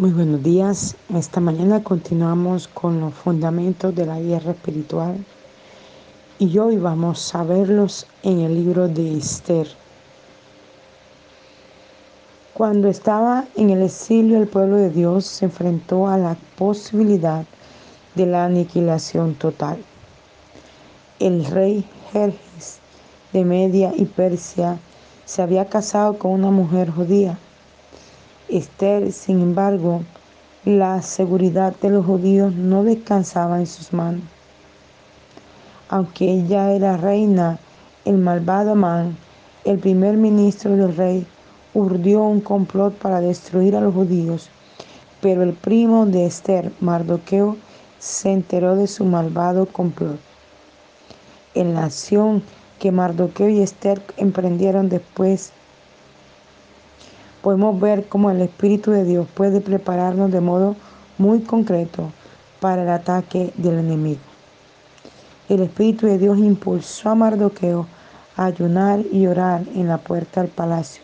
Muy buenos días. Esta mañana continuamos con los fundamentos de la guerra espiritual y hoy vamos a verlos en el libro de Esther. Cuando estaba en el exilio el pueblo de Dios se enfrentó a la posibilidad de la aniquilación total. El rey Jerjes de Media y Persia se había casado con una mujer judía Esther, sin embargo, la seguridad de los judíos no descansaba en sus manos. Aunque ella era reina, el malvado Amán, el primer ministro del rey, urdió un complot para destruir a los judíos. Pero el primo de Esther, Mardoqueo, se enteró de su malvado complot. En la acción que Mardoqueo y Esther emprendieron después podemos ver cómo el Espíritu de Dios puede prepararnos de modo muy concreto para el ataque del enemigo. El Espíritu de Dios impulsó a Mardoqueo a ayunar y orar en la puerta del palacio.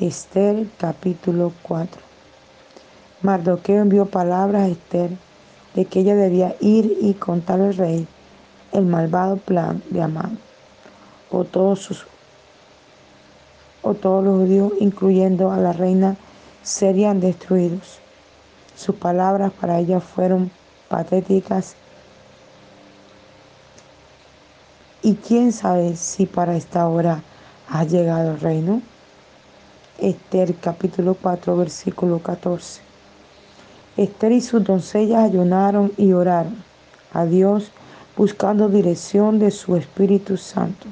Esther capítulo 4. Mardoqueo envió palabras a Esther de que ella debía ir y contar al rey el malvado plan de Amán o todos sus o todos los judíos, incluyendo a la reina, serían destruidos. Sus palabras para ella fueron patéticas y quién sabe si para esta hora ha llegado el reino. Esther capítulo 4 versículo 14. Esther y sus doncellas ayunaron y oraron a Dios buscando dirección de su Espíritu Santo.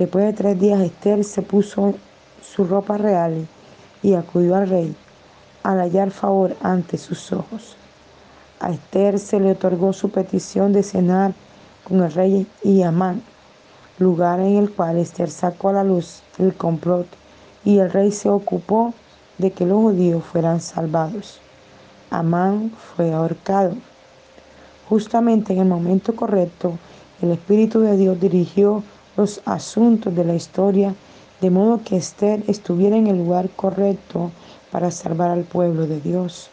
Después de tres días, Esther se puso su ropa real y acudió al rey al hallar favor ante sus ojos. A Esther se le otorgó su petición de cenar con el rey y Amán, lugar en el cual Esther sacó a la luz el complot y el rey se ocupó de que los judíos fueran salvados. Amán fue ahorcado. Justamente en el momento correcto, el Espíritu de Dios dirigió los asuntos de la historia, de modo que Esther estuviera en el lugar correcto para salvar al pueblo de Dios.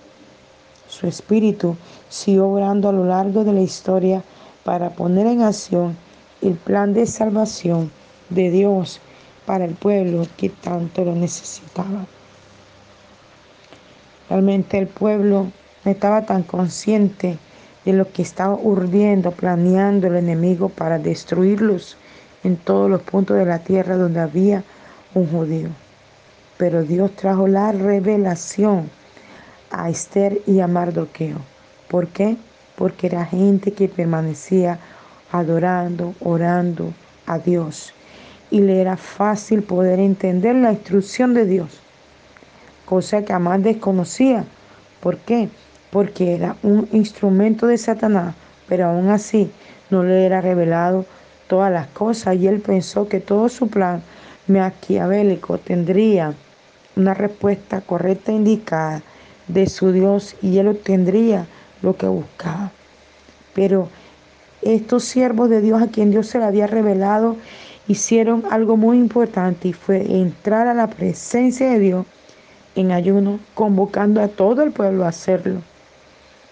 Su espíritu siguió obrando a lo largo de la historia para poner en acción el plan de salvación de Dios para el pueblo que tanto lo necesitaba. Realmente el pueblo no estaba tan consciente de lo que estaba urdiendo, planeando el enemigo para destruirlos en todos los puntos de la tierra donde había un judío. Pero Dios trajo la revelación a Esther y a Mardoqueo. ¿Por qué? Porque era gente que permanecía adorando, orando a Dios. Y le era fácil poder entender la instrucción de Dios, cosa que jamás desconocía. ¿Por qué? Porque era un instrumento de Satanás, pero aún así no le era revelado todas las cosas y él pensó que todo su plan maquiavélico tendría una respuesta correcta e indicada de su Dios y él obtendría lo que buscaba. Pero estos siervos de Dios a quien Dios se le había revelado hicieron algo muy importante y fue entrar a la presencia de Dios en ayuno, convocando a todo el pueblo a hacerlo.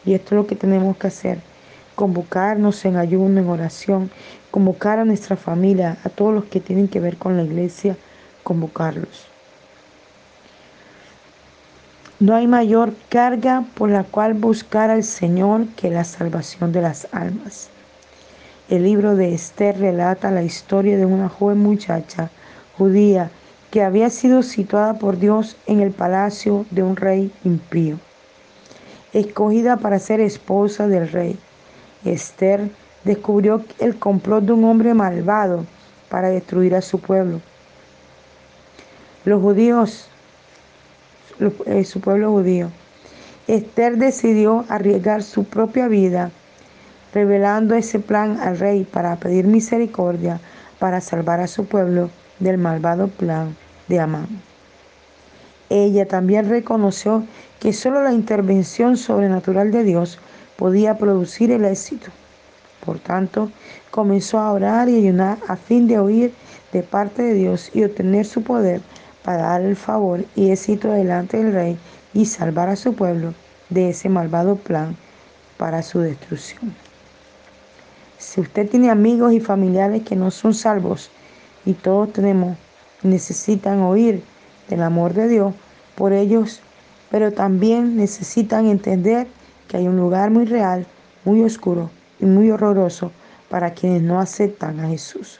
Y esto es lo que tenemos que hacer convocarnos en ayuno, en oración, convocar a nuestra familia, a todos los que tienen que ver con la iglesia, convocarlos. No hay mayor carga por la cual buscar al Señor que la salvación de las almas. El libro de Esther relata la historia de una joven muchacha judía que había sido situada por Dios en el palacio de un rey impío, escogida para ser esposa del rey. Esther descubrió el complot de un hombre malvado para destruir a su pueblo. Los judíos, eh, su pueblo judío. Esther decidió arriesgar su propia vida, revelando ese plan al rey para pedir misericordia para salvar a su pueblo del malvado plan de Amán. Ella también reconoció que solo la intervención sobrenatural de Dios podía producir el éxito. Por tanto, comenzó a orar y ayunar a fin de oír de parte de Dios y obtener su poder para dar el favor y éxito delante del rey y salvar a su pueblo de ese malvado plan para su destrucción. Si usted tiene amigos y familiares que no son salvos y todos tenemos, necesitan oír del amor de Dios por ellos, pero también necesitan entender que hay un lugar muy real, muy oscuro y muy horroroso para quienes no aceptan a Jesús.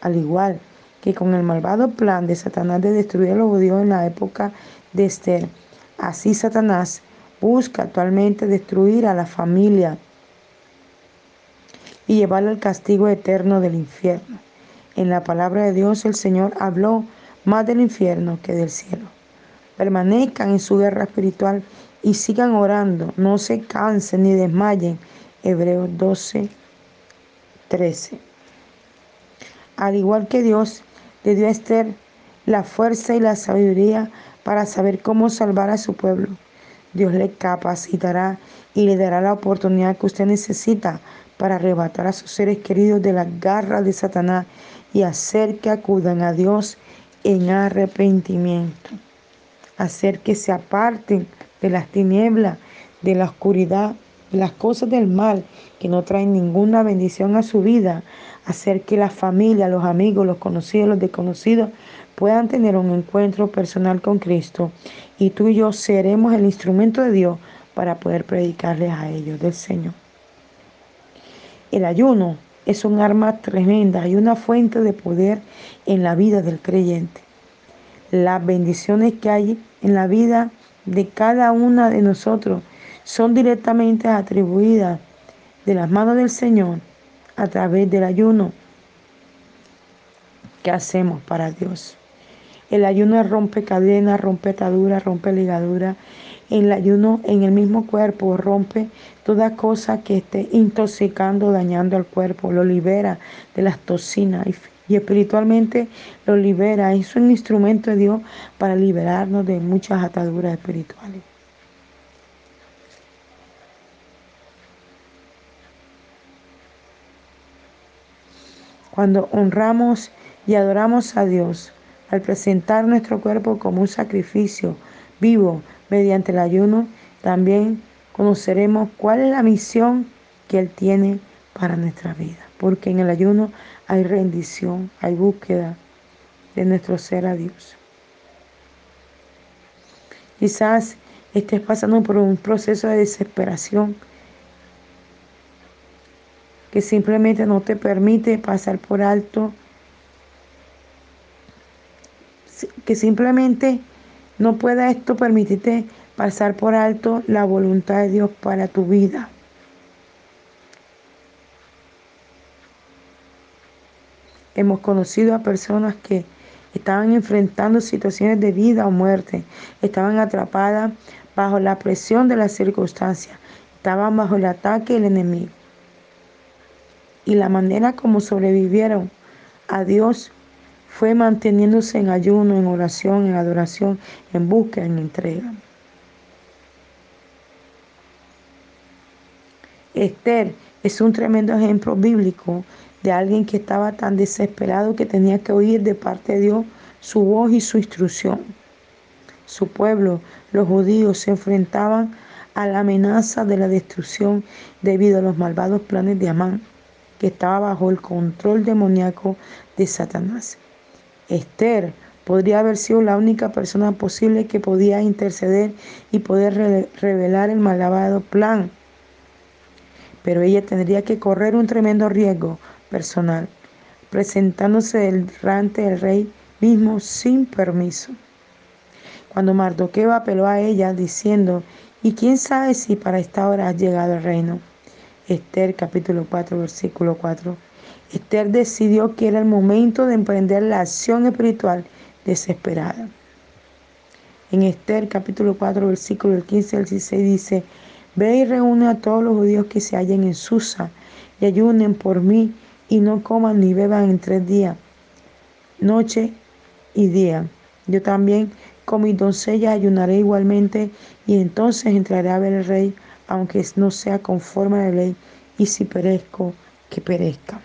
Al igual que con el malvado plan de Satanás de destruir a los judíos en la época de Esther, así Satanás busca actualmente destruir a la familia y llevarlo al castigo eterno del infierno. En la palabra de Dios el Señor habló más del infierno que del cielo. Permanezcan en su guerra espiritual y sigan orando, no se cansen ni desmayen. Hebreos 12, 13. Al igual que Dios le dio a Esther la fuerza y la sabiduría para saber cómo salvar a su pueblo. Dios le capacitará y le dará la oportunidad que usted necesita para arrebatar a sus seres queridos de la garra de Satanás y hacer que acudan a Dios en arrepentimiento. Hacer que se aparten de las tinieblas, de la oscuridad, de las cosas del mal que no traen ninguna bendición a su vida. Hacer que la familia, los amigos, los conocidos, los desconocidos puedan tener un encuentro personal con Cristo. Y tú y yo seremos el instrumento de Dios para poder predicarles a ellos del Señor. El ayuno es un arma tremenda y una fuente de poder en la vida del creyente. Las bendiciones que hay en la vida de cada una de nosotros son directamente atribuidas de las manos del Señor a través del ayuno que hacemos para Dios. El ayuno rompe cadenas, rompe ataduras, rompe ligaduras. El ayuno en el mismo cuerpo rompe toda cosa que esté intoxicando, dañando al cuerpo, lo libera de las toxinas y, espiritualmente lo libera. Es un instrumento de Dios para liberarnos de muchas ataduras espirituales. Cuando honramos y adoramos a Dios, al presentar nuestro cuerpo como un sacrificio vivo mediante el ayuno, también conoceremos cuál es la misión que Él tiene para nuestra vida. Porque en el ayuno hay rendición, hay búsqueda de nuestro ser a Dios. Quizás estés pasando por un proceso de desesperación que simplemente no te permite pasar por alto que simplemente no pueda esto permitirte pasar por alto la voluntad de Dios para tu vida. Hemos conocido a personas que estaban enfrentando situaciones de vida o muerte, estaban atrapadas bajo la presión de las circunstancias, estaban bajo el ataque del enemigo. Y la manera como sobrevivieron a Dios fue manteniéndose en ayuno, en oración, en adoración, en búsqueda, en entrega. Esther es un tremendo ejemplo bíblico de alguien que estaba tan desesperado que tenía que oír de parte de Dios su voz y su instrucción. Su pueblo, los judíos, se enfrentaban a la amenaza de la destrucción debido a los malvados planes de Amán, que estaba bajo el control demoníaco de Satanás. Esther podría haber sido la única persona posible que podía interceder y poder revelar el malvado plan. Pero ella tendría que correr un tremendo riesgo personal, presentándose delante del rey mismo sin permiso. Cuando Mardoqueo apeló a ella diciendo, ¿y quién sabe si para esta hora ha llegado el reino? Esther capítulo 4 versículo 4 Esther decidió que era el momento de emprender la acción espiritual desesperada. En Esther capítulo 4 versículo del 15 al 16 dice, Ve y reúne a todos los judíos que se hallen en Susa y ayunen por mí y no coman ni beban en tres días, noche y día. Yo también con mis doncellas ayunaré igualmente y entonces entraré a ver al rey, aunque no sea conforme a la ley, y si perezco, que perezca.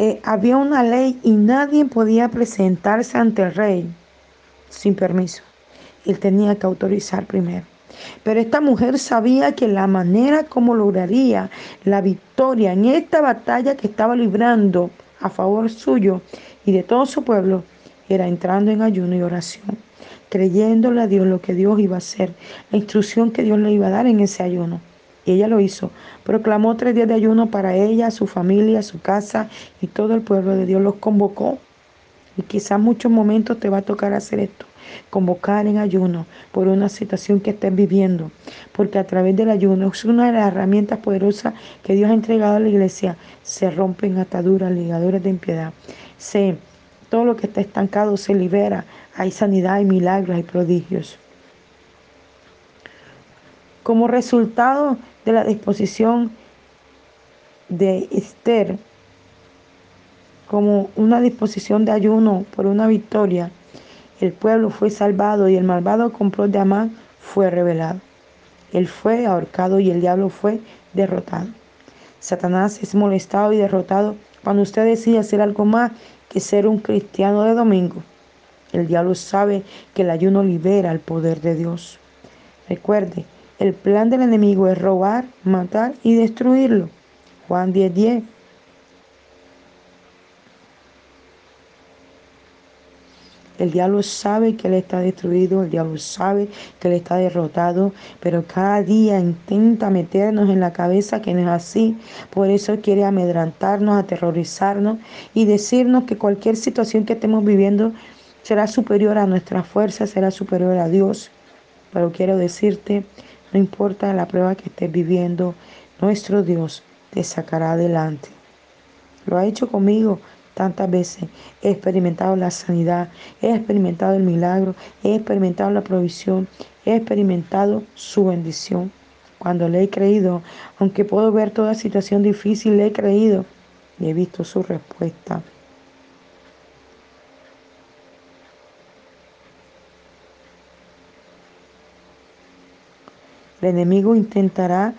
eh, había una ley y nadie podía presentarse ante el rey sin permiso. Él tenía que autorizar primero. Pero esta mujer sabía que la manera como lograría la victoria en esta batalla que estaba librando a favor suyo y de todo su pueblo era entrando en ayuno y oración, creyéndole a Dios lo que Dios iba a hacer, la instrucción que Dios le iba a dar en ese ayuno. Y ella lo hizo. Proclamó tres días de ayuno para ella, su familia, su casa y todo el pueblo de Dios. Los convocó. Y quizás muchos momentos te va a tocar hacer esto convocar en ayuno por una situación que estés viviendo, porque a través del ayuno es una de las herramientas poderosas que Dios ha entregado a la iglesia. Se rompen ataduras, ligaduras de impiedad. Se, todo lo que está estancado se libera. Hay sanidad, hay milagros, hay prodigios. Como resultado de la disposición de Esther, como una disposición de ayuno por una victoria, el pueblo fue salvado y el malvado complot de Amán fue revelado. Él fue ahorcado y el diablo fue derrotado. Satanás es molestado y derrotado cuando usted decide hacer algo más que ser un cristiano de domingo. El diablo sabe que el ayuno libera el poder de Dios. Recuerde, el plan del enemigo es robar, matar y destruirlo. Juan 10:10. 10. El diablo sabe que él está destruido, el diablo sabe que él está derrotado, pero cada día intenta meternos en la cabeza que no es así. Por eso quiere amedrantarnos, aterrorizarnos y decirnos que cualquier situación que estemos viviendo será superior a nuestra fuerza, será superior a Dios. Pero quiero decirte, no importa la prueba que estés viviendo, nuestro Dios te sacará adelante. Lo ha hecho conmigo, tantas veces. He experimentado la sanidad, he experimentado el milagro, he experimentado la provisión, he experimentado su bendición. Cuando le he creído, aunque puedo ver toda situación difícil, le he creído y he visto su respuesta. El enemigo intentará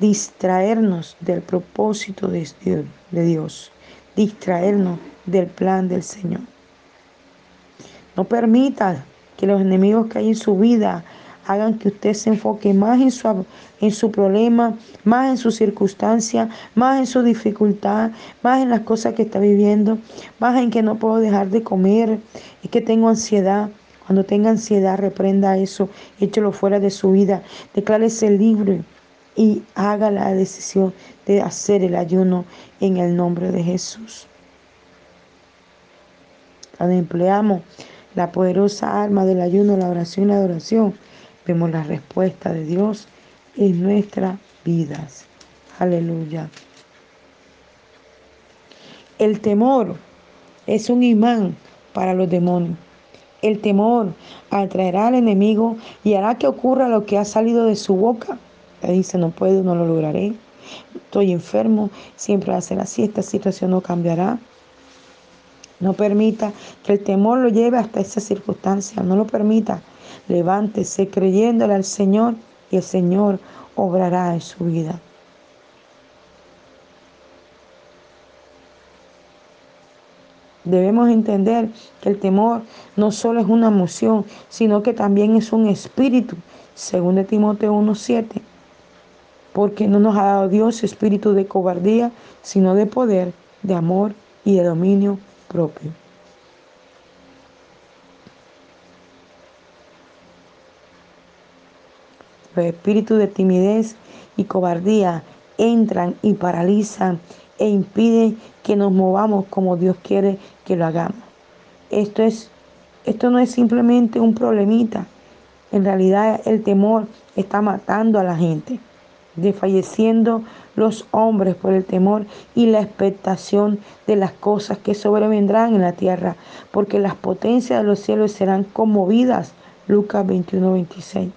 distraernos del propósito de Dios distraernos del plan del Señor. No permita que los enemigos que hay en su vida hagan que usted se enfoque más en su, en su problema, más en su circunstancia, más en su dificultad, más en las cosas que está viviendo, más en que no puedo dejar de comer, es que tengo ansiedad. Cuando tenga ansiedad, reprenda eso, échelo fuera de su vida, declárese libre y haga la decisión de hacer el ayuno en el nombre de Jesús. Cuando empleamos la poderosa arma del ayuno, la oración y la adoración, vemos la respuesta de Dios en nuestras vidas. Aleluya. El temor es un imán para los demonios. El temor atraerá al enemigo y hará que ocurra lo que ha salido de su boca dice, no puedo, no lo lograré. Estoy enfermo, siempre hace así, esta situación no cambiará. No permita que el temor lo lleve hasta esa circunstancia, no lo permita. Levántese creyéndole al Señor y el Señor obrará en su vida. Debemos entender que el temor no solo es una emoción, sino que también es un espíritu, según de Timoteo 1.7 porque no nos ha dado Dios espíritu de cobardía, sino de poder, de amor y de dominio propio. Los espíritus de timidez y cobardía entran y paralizan e impiden que nos movamos como Dios quiere que lo hagamos. Esto, es, esto no es simplemente un problemita. En realidad el temor está matando a la gente desfalleciendo los hombres por el temor y la expectación de las cosas que sobrevendrán en la tierra, porque las potencias de los cielos serán conmovidas. Lucas 21, 26.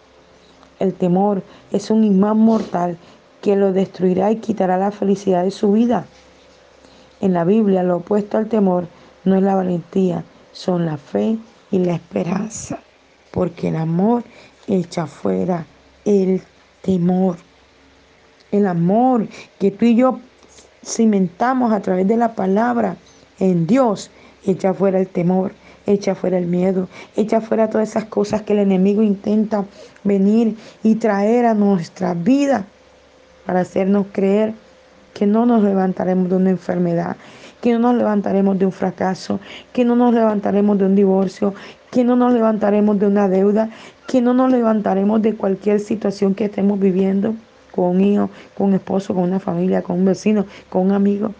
El temor es un imán mortal que lo destruirá y quitará la felicidad de su vida. En la Biblia lo opuesto al temor no es la valentía, son la fe y la esperanza, porque el amor echa fuera el temor el amor que tú y yo cimentamos a través de la palabra en Dios, echa fuera el temor, echa fuera el miedo, echa fuera todas esas cosas que el enemigo intenta venir y traer a nuestra vida para hacernos creer que no nos levantaremos de una enfermedad, que no nos levantaremos de un fracaso, que no nos levantaremos de un divorcio, que no nos levantaremos de una deuda, que no nos levantaremos de cualquier situación que estemos viviendo con un hijo, con un esposo, con una familia, con un vecino, con un amigo.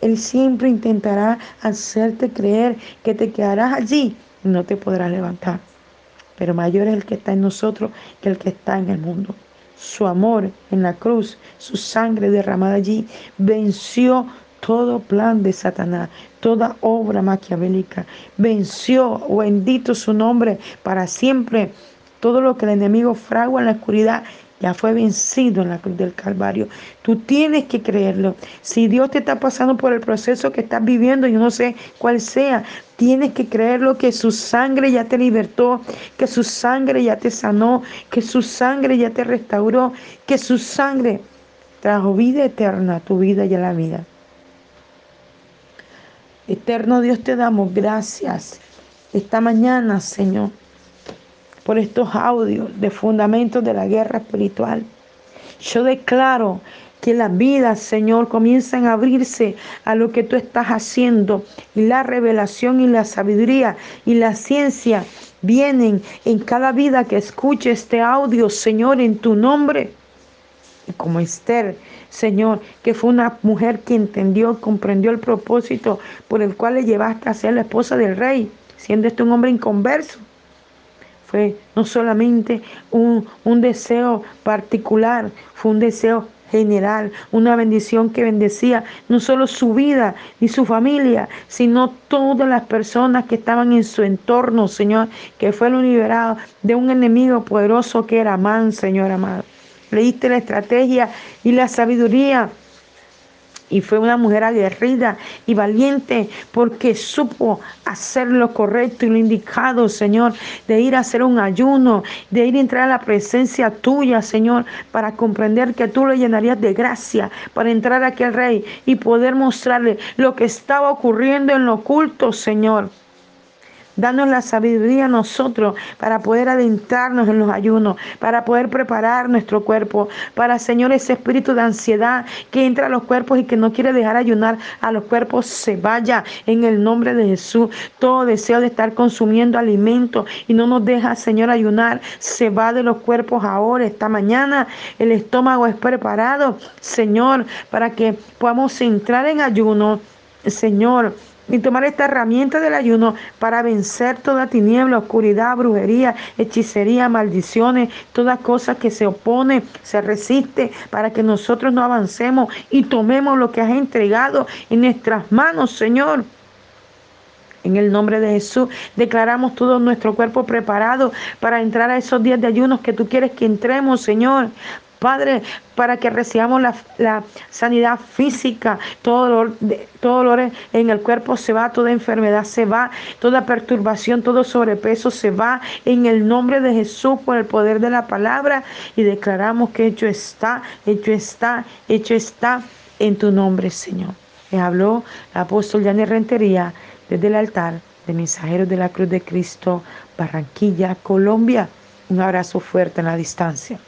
Él siempre intentará hacerte creer que te quedarás allí y no te podrás levantar. Pero mayor es el que está en nosotros que el que está en el mundo. Su amor en la cruz, su sangre derramada allí, venció todo plan de Satanás, toda obra maquiavélica. Venció, bendito su nombre, para siempre. Todo lo que el enemigo fragua en la oscuridad ya fue vencido en la cruz del Calvario. Tú tienes que creerlo. Si Dios te está pasando por el proceso que estás viviendo, yo no sé cuál sea, tienes que creerlo que su sangre ya te libertó, que su sangre ya te sanó, que su sangre ya te restauró, que su sangre trajo vida eterna a tu vida y a la vida. Eterno Dios, te damos gracias esta mañana, Señor por estos audios de fundamentos de la guerra espiritual. Yo declaro que las vidas, Señor, comiencen a abrirse a lo que tú estás haciendo y la revelación y la sabiduría y la ciencia vienen en cada vida que escuche este audio, Señor, en tu nombre. Y como Esther, Señor, que fue una mujer que entendió, comprendió el propósito por el cual le llevaste a ser la esposa del rey, siendo este un hombre inconverso fue no solamente un, deseo particular, fue un deseo general, una bendición que bendecía no solo su vida y su familia, sino todas las personas que estaban en su entorno, Señor, que fue lo liberado de un enemigo poderoso que era Amán, Señor amado. Leíste la estrategia y la sabiduría y fue una mujer aguerrida y valiente porque supo hacer lo correcto y lo indicado, Señor, de ir a hacer un ayuno, de ir a entrar a la presencia tuya, Señor, para comprender que tú lo llenarías de gracia, para entrar a aquel rey y poder mostrarle lo que estaba ocurriendo en lo oculto, Señor. Danos la sabiduría a nosotros para poder adentrarnos en los ayunos, para poder preparar nuestro cuerpo, para, Señor, ese espíritu de ansiedad que entra a los cuerpos y que no quiere dejar ayunar a los cuerpos, se vaya en el nombre de Jesús. Todo deseo de estar consumiendo alimento y no nos deja, Señor, ayunar, se va de los cuerpos ahora, esta mañana. El estómago es preparado, Señor, para que podamos entrar en ayuno. Señor, y tomar esta herramienta del ayuno para vencer toda tiniebla, oscuridad, brujería, hechicería, maldiciones, todas cosas que se opone, se resiste, para que nosotros no avancemos y tomemos lo que has entregado en nuestras manos, Señor. En el nombre de Jesús declaramos todo nuestro cuerpo preparado para entrar a esos días de ayunos que tú quieres que entremos, Señor. Padre, para que recibamos la, sanidad física, todo dolor, todo dolor en el cuerpo se va, toda enfermedad se va, toda perturbación, todo sobrepeso se va en el nombre de Jesús por el poder de la palabra y declaramos que hecho está, hecho está, hecho está en tu nombre, Señor. Le habló el apóstol Yanni Rentería desde el altar de Mensajeros de la Cruz de Cristo, Barranquilla, Colombia. Un abrazo fuerte en la distancia.